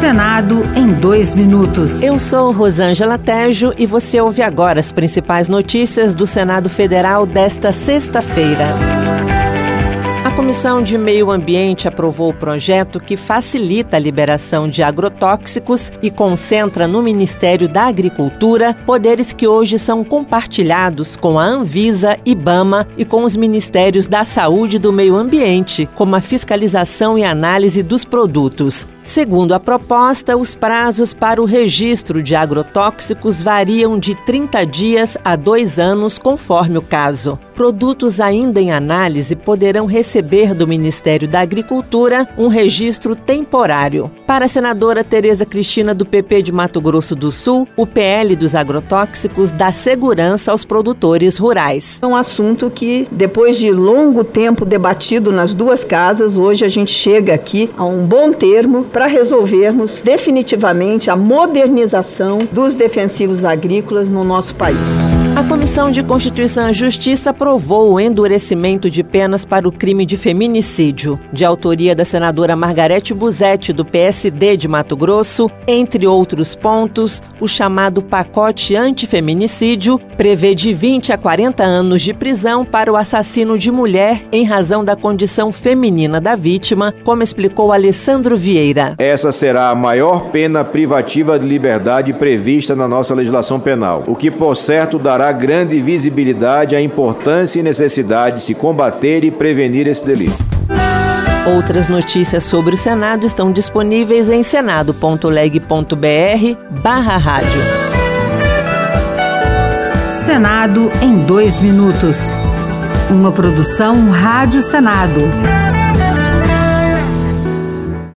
Senado em dois minutos. Eu sou Rosângela Tejo e você ouve agora as principais notícias do Senado Federal desta sexta-feira. A Comissão de Meio Ambiente aprovou o projeto que facilita a liberação de agrotóxicos e concentra no Ministério da Agricultura poderes que hoje são compartilhados com a Anvisa, IBAMA e com os Ministérios da Saúde e do Meio Ambiente, como a fiscalização e análise dos produtos. Segundo a proposta, os prazos para o registro de agrotóxicos variam de 30 dias a dois anos, conforme o caso. Produtos ainda em análise poderão receber do Ministério da Agricultura um registro temporário. Para a senadora Tereza Cristina do PP de Mato Grosso do Sul, o PL dos agrotóxicos dá segurança aos produtores rurais. É um assunto que, depois de longo tempo debatido nas duas casas, hoje a gente chega aqui a um bom termo para resolvermos definitivamente a modernização dos defensivos agrícolas no nosso país. A Comissão de Constituição e Justiça aprovou o endurecimento de penas para o crime de feminicídio, de autoria da senadora Margarete Buzetti, do PSD de Mato Grosso. Entre outros pontos, o chamado pacote antifeminicídio prevê de 20 a 40 anos de prisão para o assassino de mulher em razão da condição feminina da vítima, como explicou Alessandro Vieira. Essa será a maior pena privativa de liberdade prevista na nossa legislação penal, o que, por certo, dará grande visibilidade à importância e necessidade de se combater e prevenir esse delito. Outras notícias sobre o Senado estão disponíveis em senado.leg.br barra rádio. Senado em dois minutos. Uma produção Rádio Senado.